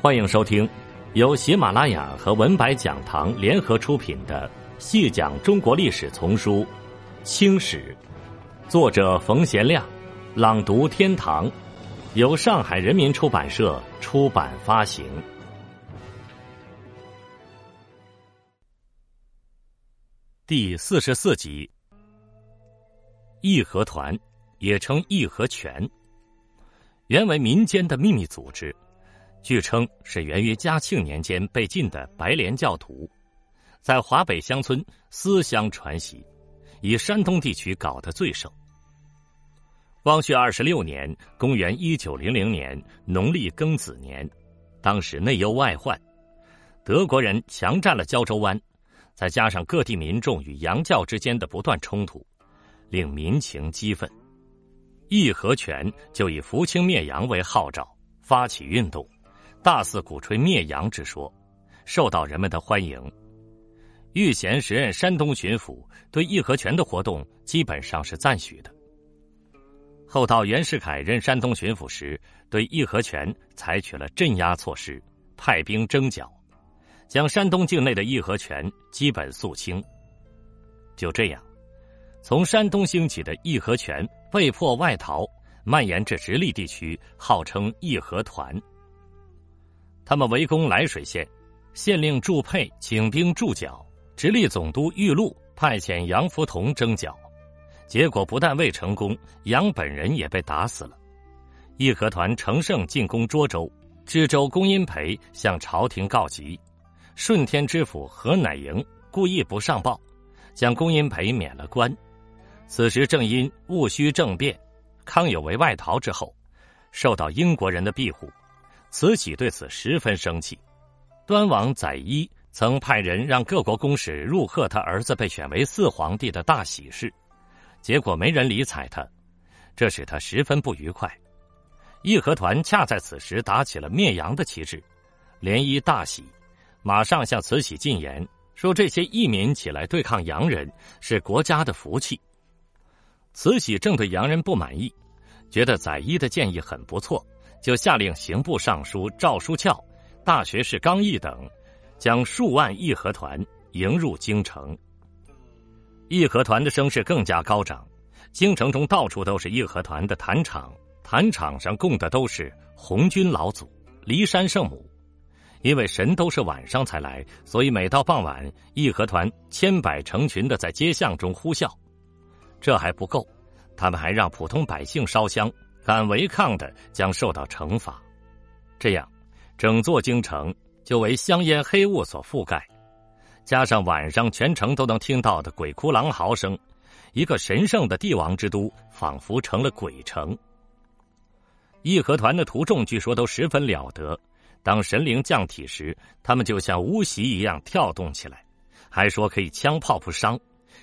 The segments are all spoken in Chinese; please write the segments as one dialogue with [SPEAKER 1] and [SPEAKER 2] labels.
[SPEAKER 1] 欢迎收听由喜马拉雅和文白讲堂联合出品的《细讲中国历史丛书·清史》，作者冯贤亮，朗读天堂，由上海人民出版社出版发行。第四十四集，义和团，也称义和拳，原为民间的秘密组织。据称是源于嘉庆年间被禁的白莲教徒，在华北乡村私相传习，以山东地区搞得最盛。光绪二十六年（公元一九零零年）农历庚子年，当时内忧外患，德国人强占了胶州湾，再加上各地民众与洋教之间的不断冲突，令民情激愤。义和拳就以扶清灭洋为号召，发起运动。大肆鼓吹灭洋之说，受到人们的欢迎。玉贤时任山东巡抚，对义和拳的活动基本上是赞许的。后到袁世凯任山东巡抚时，对义和拳采取了镇压措施，派兵征剿，将山东境内的义和拳基本肃清。就这样，从山东兴起的义和拳被迫外逃，蔓延至直隶地区，号称义和团。他们围攻涞水县，县令祝佩请兵驻剿，直隶总督玉禄派遣杨福同征剿，结果不但未成功，杨本人也被打死了。义和团乘胜进攻涿州，知州龚荫培向朝廷告急，顺天知府何乃莹故意不上报，将龚荫培免了官。此时正因戊戌政变，康有为外逃之后，受到英国人的庇护。慈禧对此十分生气，端王载一曾派人让各国公使入贺他儿子被选为四皇帝的大喜事，结果没人理睬他，这使他十分不愉快。义和团恰在此时打起了灭洋的旗帜，涟漪大喜，马上向慈禧进言说这些义民起来对抗洋人是国家的福气。慈禧正对洋人不满意，觉得载一的建议很不错。就下令刑部尚书赵书翘、大学士刚毅等，将数万义和团迎入京城。义和团的声势更加高涨，京城中到处都是义和团的坛场，坛场上供的都是红军老祖、骊山圣母。因为神都是晚上才来，所以每到傍晚，义和团千百成群的在街巷中呼啸。这还不够，他们还让普通百姓烧香。敢违抗的将受到惩罚，这样，整座京城就为香烟黑雾所覆盖，加上晚上全城都能听到的鬼哭狼嚎声，一个神圣的帝王之都仿佛成了鬼城。义和团的徒众据说都十分了得，当神灵降体时，他们就像乌袭一样跳动起来，还说可以枪炮不伤，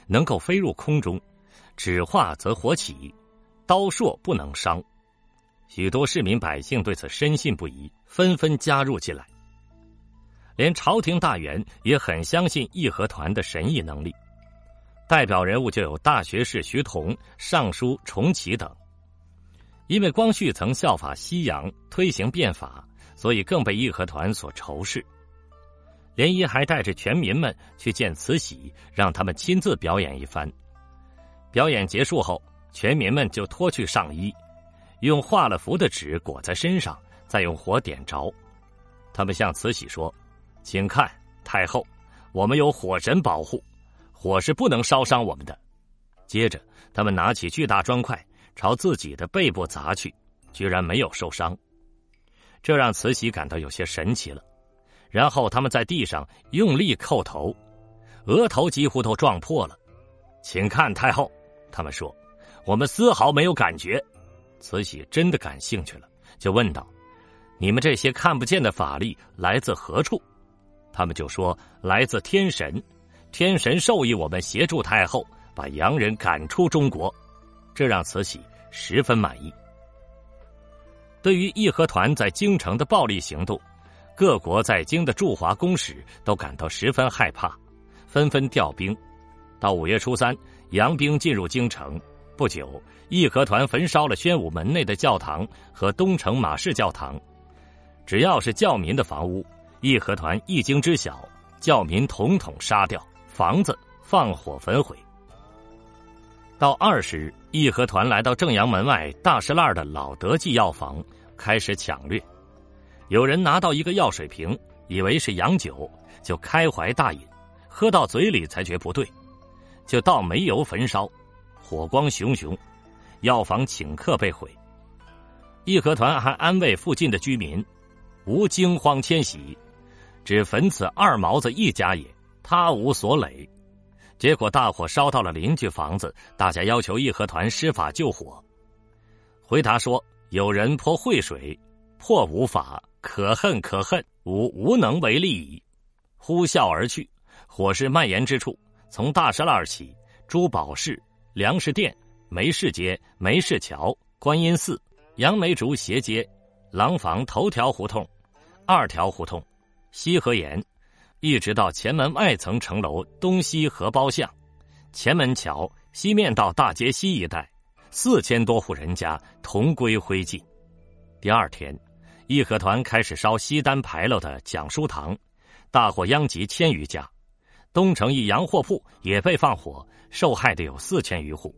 [SPEAKER 1] 能够飞入空中，纸化则火起，刀槊不能伤。许多市民百姓对此深信不疑，纷纷加入进来。连朝廷大员也很相信义和团的神异能力，代表人物就有大学士徐同、尚书重启等。因为光绪曾效法西洋推行变法，所以更被义和团所仇视。连漪还带着全民们去见慈禧，让他们亲自表演一番。表演结束后，全民们就脱去上衣。用画了符的纸裹在身上，再用火点着。他们向慈禧说：“请看，太后，我们有火神保护，火是不能烧伤我们的。”接着，他们拿起巨大砖块朝自己的背部砸去，居然没有受伤，这让慈禧感到有些神奇了。然后他们在地上用力叩头，额头几乎都撞破了。请看，太后，他们说：“我们丝毫没有感觉。”慈禧真的感兴趣了，就问道：“你们这些看不见的法力来自何处？”他们就说：“来自天神，天神授意我们协助太后把洋人赶出中国。”这让慈禧十分满意。对于义和团在京城的暴力行动，各国在京的驻华公使都感到十分害怕，纷纷调兵。到五月初三，洋兵进入京城。不久，义和团焚烧了宣武门内的教堂和东城马氏教堂，只要是教民的房屋，义和团一经知晓，教民统统杀掉，房子放火焚毁。到二十日，义和团来到正阳门外大石烂的老德记药房，开始抢掠。有人拿到一个药水瓶，以为是洋酒，就开怀大饮，喝到嘴里才觉不对，就倒煤油焚烧，火光熊熊，药房顷刻被毁。义和团还安慰附近的居民，无惊慌迁徙，只焚此二毛子一家也，他无所累。结果大火烧到了邻居房子，大家要求义和团施法救火。回答说：“有人泼秽水，破无法，可恨可恨，吾无能为力矣。”呼啸而去。火势蔓延之处，从大栅栏起，珠宝市、粮食店、梅市街、梅市桥、观音寺、杨梅竹斜街、廊坊头条胡同、二条胡同、西河沿。一直到前门外层城楼东西河包巷、前门桥西面到大街西一带，四千多户人家同归灰烬。第二天，义和团开始烧西单牌楼的讲书堂，大火殃及千余家。东城一洋货铺也被放火，受害的有四千余户。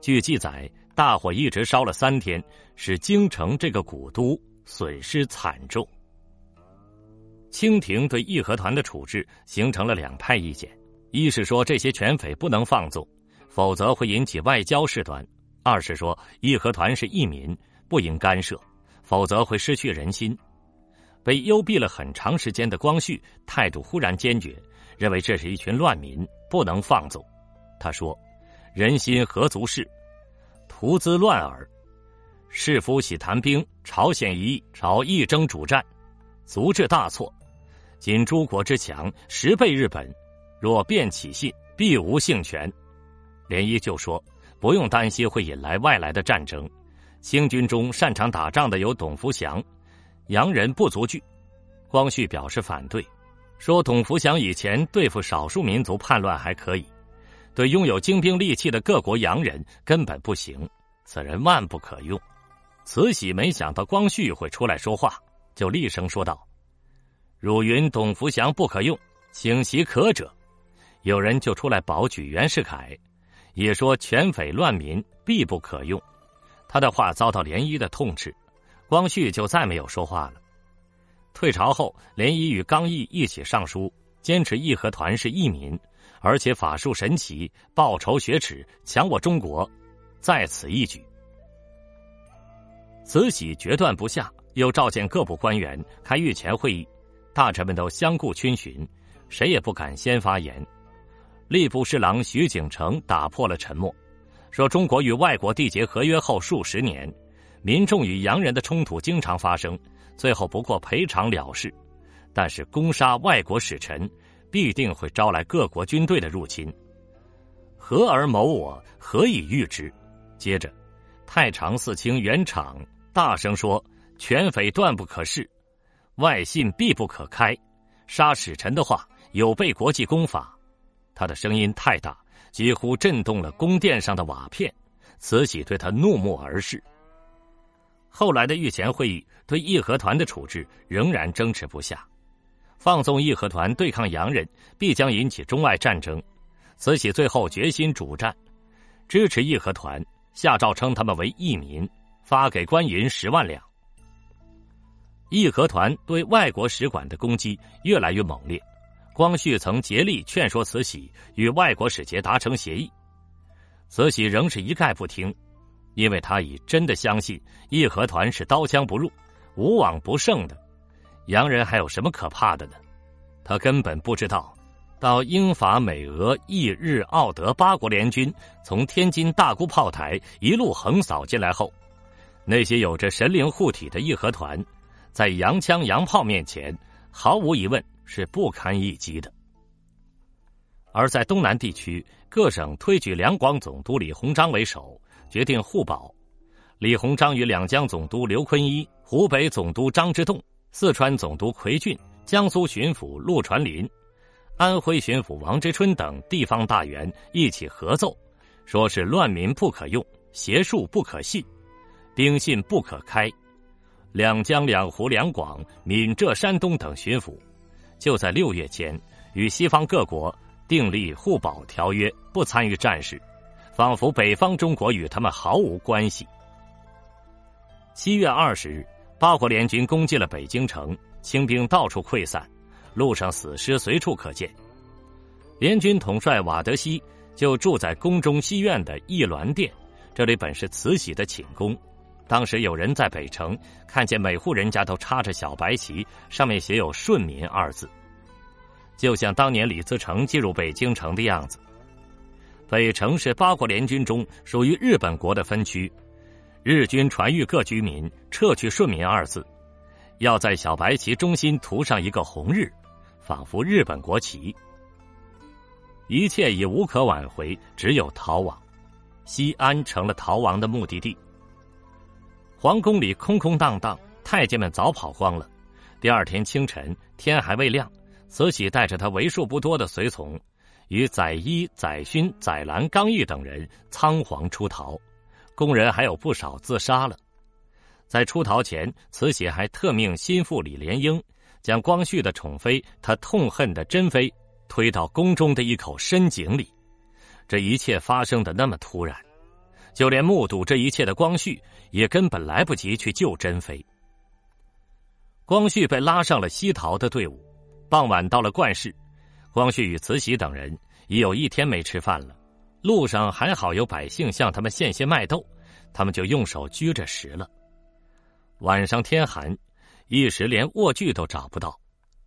[SPEAKER 1] 据记载，大火一直烧了三天，使京城这个古都损失惨重。清廷对义和团的处置形成了两派意见：一是说这些权匪不能放纵，否则会引起外交事端；二是说义和团是义民，不应干涉，否则会失去人心。被幽闭了很长时间的光绪态度忽然坚决，认为这是一群乱民，不能放纵。他说：“人心何足是？徒资乱耳。士夫喜谈兵，朝鲜一，朝一争主战，足致大错。”今诸国之强十倍日本，若便起信，必无幸权。连依就说不用担心会引来外来的战争。清军中擅长打仗的有董福祥，洋人不足惧。光绪表示反对，说董福祥以前对付少数民族叛乱还可以，对拥有精兵利器的各国洋人根本不行。此人万不可用。慈禧没想到光绪会出来说话，就厉声说道。汝云董福祥不可用，请其可者。有人就出来保举袁世凯，也说权匪乱民必不可用。他的话遭到涟漪的痛斥，光绪就再没有说话了。退朝后，涟漪与刚毅一起上书，坚持义和团是义民，而且法术神奇，报仇雪耻，强我中国，在此一举。慈禧决断不下，又召见各部官员开御前会议。大臣们都相顾逡巡，谁也不敢先发言。吏部侍郎徐景成打破了沉默，说：“中国与外国缔结合约后数十年，民众与洋人的冲突经常发生，最后不过赔偿了事。但是攻杀外国使臣，必定会招来各国军队的入侵。何而谋我？何以御之？”接着，太常寺卿袁敞大声说：“权匪断不可视。”外信必不可开，杀使臣的话有悖国际公法。他的声音太大，几乎震动了宫殿上的瓦片。慈禧对他怒目而视。后来的御前会议对义和团的处置仍然争执不下。放纵义和团对抗洋人，必将引起中外战争。慈禧最后决心主战，支持义和团，下诏称他们为义民，发给官银十万两。义和团对外国使馆的攻击越来越猛烈，光绪曾竭力劝说慈禧与外国使节达成协议，慈禧仍是一概不听，因为他已真的相信义和团是刀枪不入、无往不胜的，洋人还有什么可怕的呢？他根本不知道，到英法美俄意日奥德八国联军从天津大沽炮台一路横扫进来后，那些有着神灵护体的义和团。在洋枪洋炮面前，毫无疑问是不堪一击的。而在东南地区，各省推举两广总督李鸿章为首，决定互保。李鸿章与两江总督刘坤一、湖北总督张之洞、四川总督奎俊、江苏巡抚陆传林、安徽巡抚王之春等地方大员一起合奏，说是乱民不可用，邪术不可信，兵信不可开。两江、两湖、两广、闽浙、山东等巡抚，就在六月间与西方各国订立互保条约，不参与战事，仿佛北方中国与他们毫无关系。七月二十日，八国联军攻进了北京城，清兵到处溃散，路上死尸随处可见。联军统帅瓦德西就住在宫中西院的义銮殿，这里本是慈禧的寝宫。当时有人在北城看见每户人家都插着小白旗，上面写有“顺民”二字，就像当年李自成进入北京城的样子。北城是八国联军中属于日本国的分区，日军传谕各居民撤去“顺民”二字，要在小白旗中心涂上一个红日，仿佛日本国旗。一切已无可挽回，只有逃亡。西安成了逃亡的目的地。皇宫里空空荡荡，太监们早跑光了。第二天清晨，天还未亮，慈禧带着他为数不多的随从，与载一、载勋、载兰、刚毅等人仓皇出逃。宫人还有不少自杀了。在出逃前，慈禧还特命心腹李莲英将光绪的宠妃，他痛恨的珍妃推到宫中的一口深井里。这一切发生的那么突然。就连目睹这一切的光绪也根本来不及去救珍妃。光绪被拉上了西逃的队伍，傍晚到了冠市，光绪与慈禧等人已有一天没吃饭了。路上还好有百姓向他们献些麦豆，他们就用手掬着食了。晚上天寒，一时连卧具都找不到，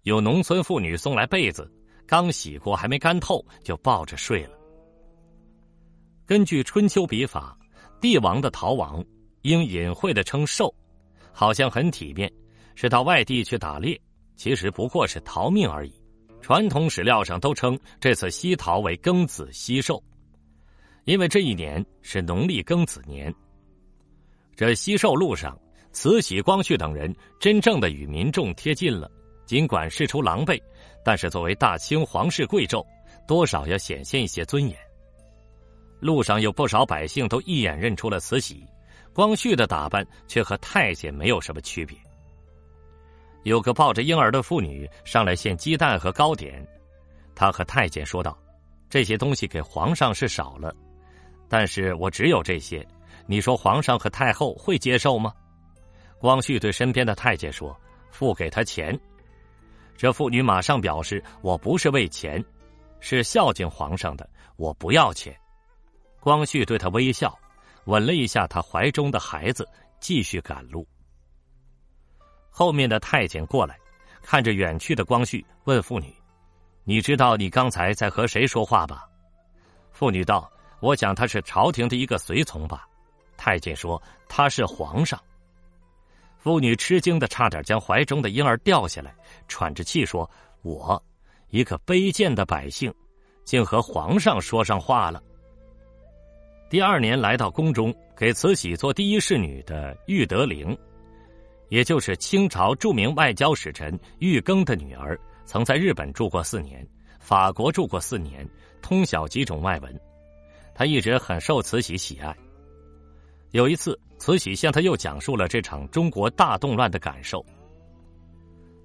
[SPEAKER 1] 有农村妇女送来被子，刚洗过还没干透，就抱着睡了。根据春秋笔法，帝王的逃亡应隐晦的称寿，好像很体面，是到外地去打猎，其实不过是逃命而已。传统史料上都称这次西逃为庚子西寿，因为这一年是农历庚子年。这西寿路上，慈禧、光绪等人真正的与民众贴近了，尽管事出狼狈，但是作为大清皇室贵胄，多少要显现一些尊严。路上有不少百姓都一眼认出了慈禧，光绪的打扮却和太监没有什么区别。有个抱着婴儿的妇女上来献鸡蛋和糕点，她和太监说道：“这些东西给皇上是少了，但是我只有这些，你说皇上和太后会接受吗？”光绪对身边的太监说：“付给他钱。”这妇女马上表示：“我不是为钱，是孝敬皇上的，我不要钱。”光绪对他微笑，吻了一下他怀中的孩子，继续赶路。后面的太监过来，看着远去的光绪，问妇女：“你知道你刚才在和谁说话吧？”妇女道：“我想他是朝廷的一个随从吧。”太监说：“他是皇上。”妇女吃惊的差点将怀中的婴儿掉下来，喘着气说：“我，一个卑贱的百姓，竟和皇上说上话了。”第二年来到宫中给慈禧做第一侍女的玉德陵，也就是清朝著名外交使臣玉庚的女儿，曾在日本住过四年，法国住过四年，通晓几种外文。他一直很受慈禧喜爱。有一次，慈禧向他又讲述了这场中国大动乱的感受。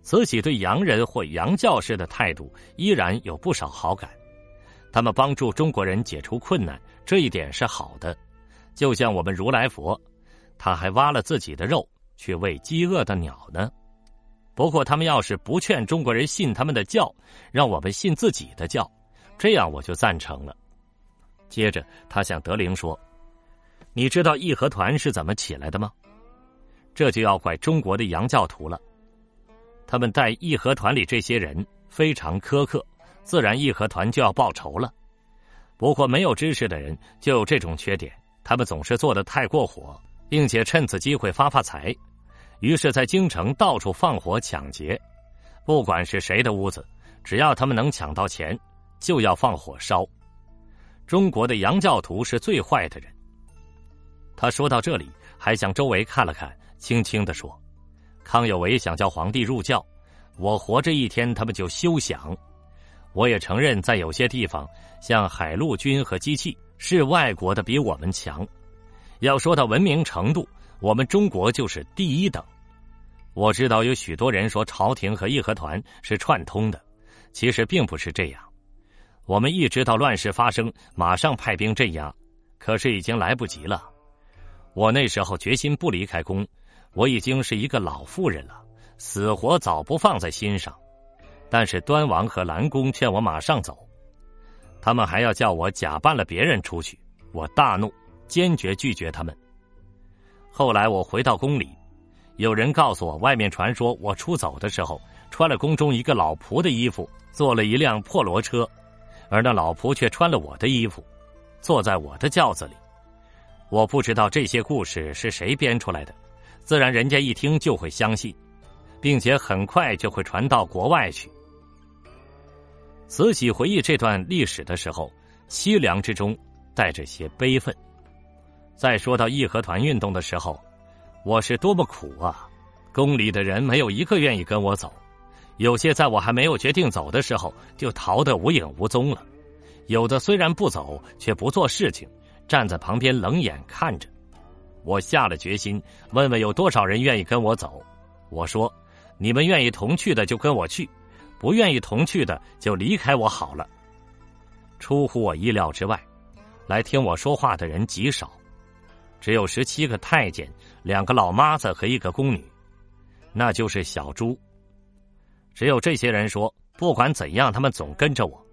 [SPEAKER 1] 慈禧对洋人或洋教士的态度依然有不少好感。他们帮助中国人解除困难，这一点是好的。就像我们如来佛，他还挖了自己的肉去喂饥饿的鸟呢。不过，他们要是不劝中国人信他们的教，让我们信自己的教，这样我就赞成了。接着，他向德龄说：“你知道义和团是怎么起来的吗？这就要怪中国的洋教徒了。他们待义和团里这些人非常苛刻。”自然义和团就要报仇了，不过没有知识的人就有这种缺点，他们总是做的太过火，并且趁此机会发发财，于是，在京城到处放火抢劫，不管是谁的屋子，只要他们能抢到钱，就要放火烧。中国的洋教徒是最坏的人。他说到这里，还向周围看了看，轻轻的说：“康有为想叫皇帝入教，我活着一天，他们就休想。”我也承认，在有些地方，像海陆军和机器，是外国的比我们强。要说到文明程度，我们中国就是第一等。我知道有许多人说朝廷和义和团是串通的，其实并不是这样。我们一直到乱世发生，马上派兵镇压，可是已经来不及了。我那时候决心不离开宫，我已经是一个老妇人了，死活早不放在心上。但是端王和蓝公劝我马上走，他们还要叫我假扮了别人出去，我大怒，坚决拒绝他们。后来我回到宫里。有人告诉我，外面传说我出走的时候穿了宫中一个老仆的衣服，坐了一辆破骡车，而那老仆却穿了我的衣服，坐在我的轿子里。我不知道这些故事是谁编出来的，自然人家一听就会相信，并且很快就会传到国外去。慈禧回忆这段历史的时候，凄凉之中带着些悲愤。再说到义和团运动的时候。我是多么苦啊！宫里的人没有一个愿意跟我走，有些在我还没有决定走的时候就逃得无影无踪了，有的虽然不走，却不做事情，站在旁边冷眼看着。我下了决心，问问有多少人愿意跟我走。我说：“你们愿意同去的就跟我去，不愿意同去的就离开我好了。”出乎我意料之外，来听我说话的人极少。只有十七个太监，两个老妈子和一个宫女，那就是小朱。只有这些人说，不管怎样，他们总跟着我。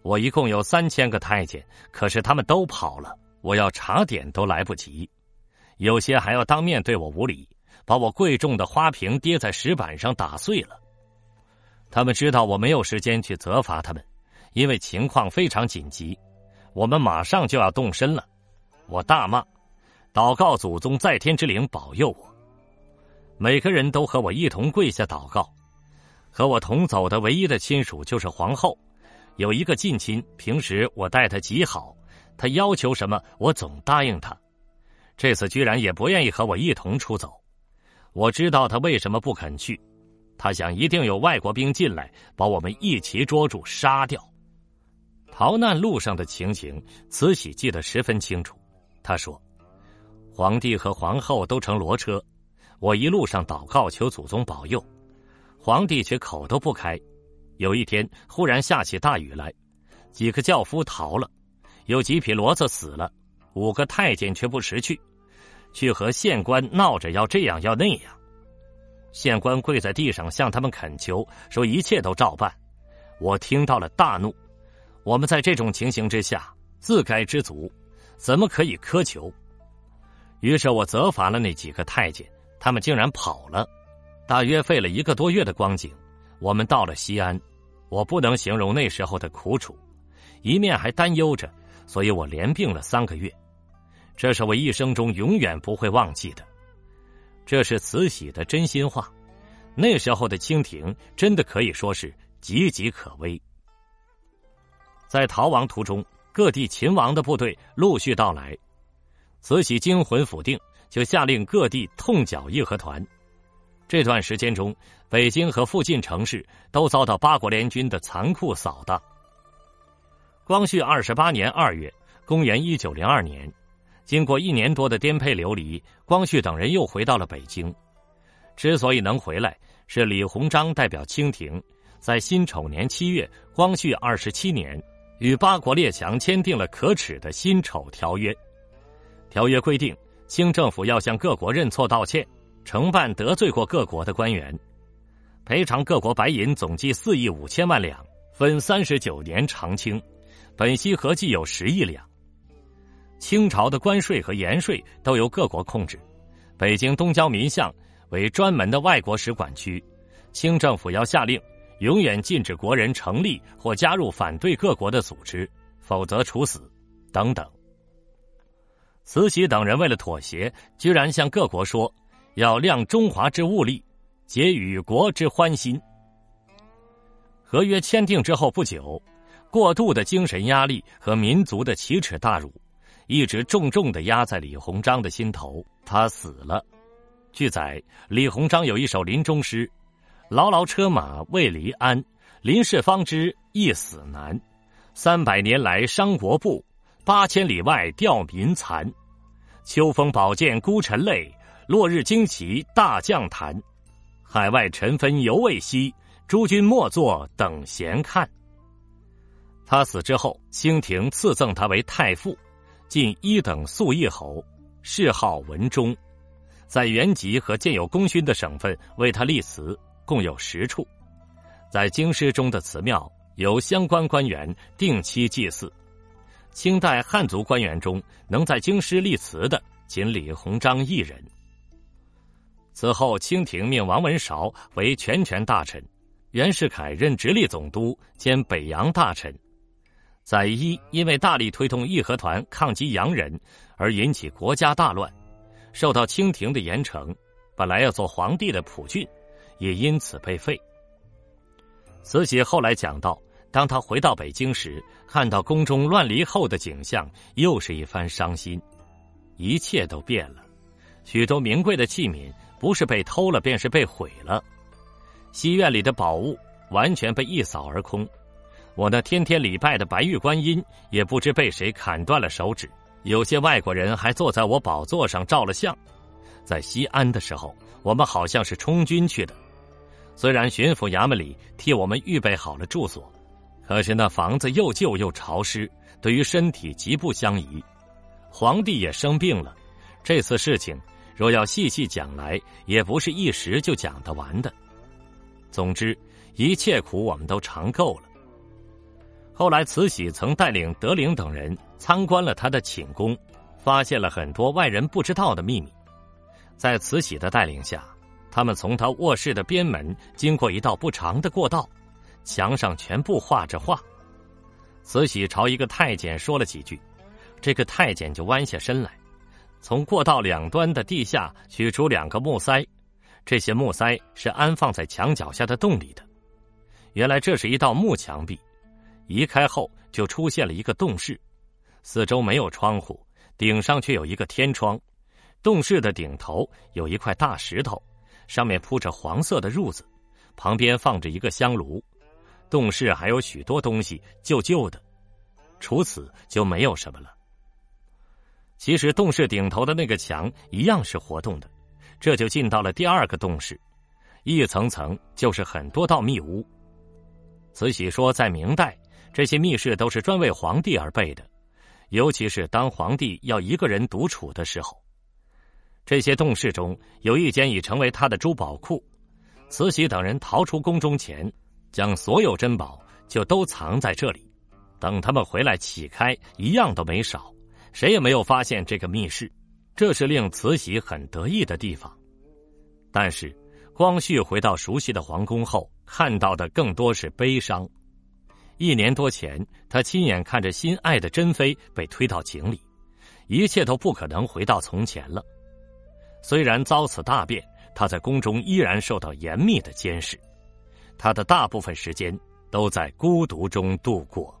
[SPEAKER 1] 我一共有三千个太监，可是他们都跑了，我要查点都来不及。有些还要当面对我无礼，把我贵重的花瓶跌在石板上打碎了。他们知道我没有时间去责罚他们，因为情况非常紧急，我们马上就要动身了。我大骂。祷告祖宗在天之灵保佑我。每个人都和我一同跪下祷告。和我同走的唯一的亲属就是皇后，有一个近亲，平时我待他极好，他要求什么我总答应他。这次居然也不愿意和我一同出走。我知道他为什么不肯去，他想一定有外国兵进来把我们一齐捉住杀掉。逃难路上的情形，慈禧记得十分清楚。他说。皇帝和皇后都乘骡车，我一路上祷告求祖宗保佑，皇帝却口都不开。有一天忽然下起大雨来，几个轿夫逃了，有几匹骡子死了，五个太监却不识趣，去和县官闹着要这样要那样。县官跪在地上向他们恳求，说一切都照办。我听到了大怒。我们在这种情形之下，自该知足，怎么可以苛求？于是我责罚了那几个太监，他们竟然跑了，大约费了一个多月的光景。我们到了西安，我不能形容那时候的苦楚，一面还担忧着，所以我连病了三个月。这是我一生中永远不会忘记的，这是慈禧的真心话。那时候的清廷真的可以说是岌岌可危。在逃亡途中，各地秦王的部队陆续到来。慈禧惊魂甫定，就下令各地痛剿义和团。这段时间中，北京和附近城市都遭到八国联军的残酷扫荡。光绪二十八年二月，公元一九零二年，经过一年多的颠沛流离，光绪等人又回到了北京。之所以能回来，是李鸿章代表清廷，在辛丑年七月，光绪二十七年，与八国列强签订了可耻的辛丑条约。条约规定，清政府要向各国认错道歉，承办得罪过各国的官员，赔偿各国白银总计四亿五千万两，分三十九年偿清，本息合计有十亿两。清朝的关税和盐税都由各国控制，北京东郊民巷为专门的外国使馆区，清政府要下令，永远禁止国人成立或加入反对各国的组织，否则处死，等等。慈禧等人为了妥协，居然向各国说要量中华之物力，结与国之欢心。合约签订之后不久，过度的精神压力和民族的奇耻大辱，一直重重的压在李鸿章的心头。他死了。据载，李鸿章有一首临终诗：“牢牢车马未离鞍，临事方知一死难。三百年来伤国步。”八千里外吊民残，秋风宝剑孤臣泪，落日旌旗大将坛。海外尘纷犹未息，诸君莫作等闲看。他死之后，清廷赐赠他为太傅，进一等肃义侯，谥号文忠。在原籍和建有功勋的省份为他立祠，共有十处。在京师中的祠庙，由相关官员定期祭祀。清代汉族官员中，能在京师立祠的，仅李鸿章一人。此后，清廷命王文韶为全权大臣，袁世凯任直隶总督兼北洋大臣。载一因为大力推动义和团抗击洋人，而引起国家大乱。受到清廷的严惩，本来要做皇帝的溥俊，也因此被废。慈禧后来讲到，当他回到北京时，看到宫中乱离后的景象，又是一番伤心。一切都变了，许多名贵的器皿不是被偷了，便是被毁了。西院里的宝物完全被一扫而空，我那天天礼拜的白玉观音，也不知被谁砍断了手指。有些外国人还坐在我宝座上照了相，在西安的时候，我们好像是充军去的。虽然巡抚衙门里替我们预备好了住所，可是那房子又旧又潮湿，对于身体极不相宜。皇帝也生病了，这次事情若要细细讲来，也不是一时就讲得完的。总之，一切苦我们都尝够了。后来，慈禧曾带领德龄等人参观了他的寝宫，发现了很多外人不知道的秘密。在慈禧的带领下，他们从他卧室的边门经过一道不长的过道，墙上全部画着画。慈禧朝一个太监说了几句，这个太监就弯下身来，从过道两端的地下取出两个木塞，这些木塞是安放在墙脚下的洞里的。原来这是一道木墙壁。移开后，就出现了一个洞室，四周没有窗户，顶上却有一个天窗。洞室的顶头有一块大石头，上面铺着黄色的褥子，旁边放着一个香炉。洞室还有许多东西旧旧的，除此就没有什么了。其实洞室顶头的那个墙一样是活动的，这就进到了第二个洞室，一层层就是很多道密屋。慈禧说，在明代。这些密室都是专为皇帝而备的，尤其是当皇帝要一个人独处的时候。这些洞室中有一间已成为他的珠宝库，慈禧等人逃出宫中前，将所有珍宝就都藏在这里。等他们回来启开，一样都没少，谁也没有发现这个密室，这是令慈禧很得意的地方。但是，光绪回到熟悉的皇宫后，看到的更多是悲伤。一年多前，他亲眼看着心爱的珍妃被推到井里，一切都不可能回到从前了。虽然遭此大变，他在宫中依然受到严密的监视，他的大部分时间都在孤独中度过。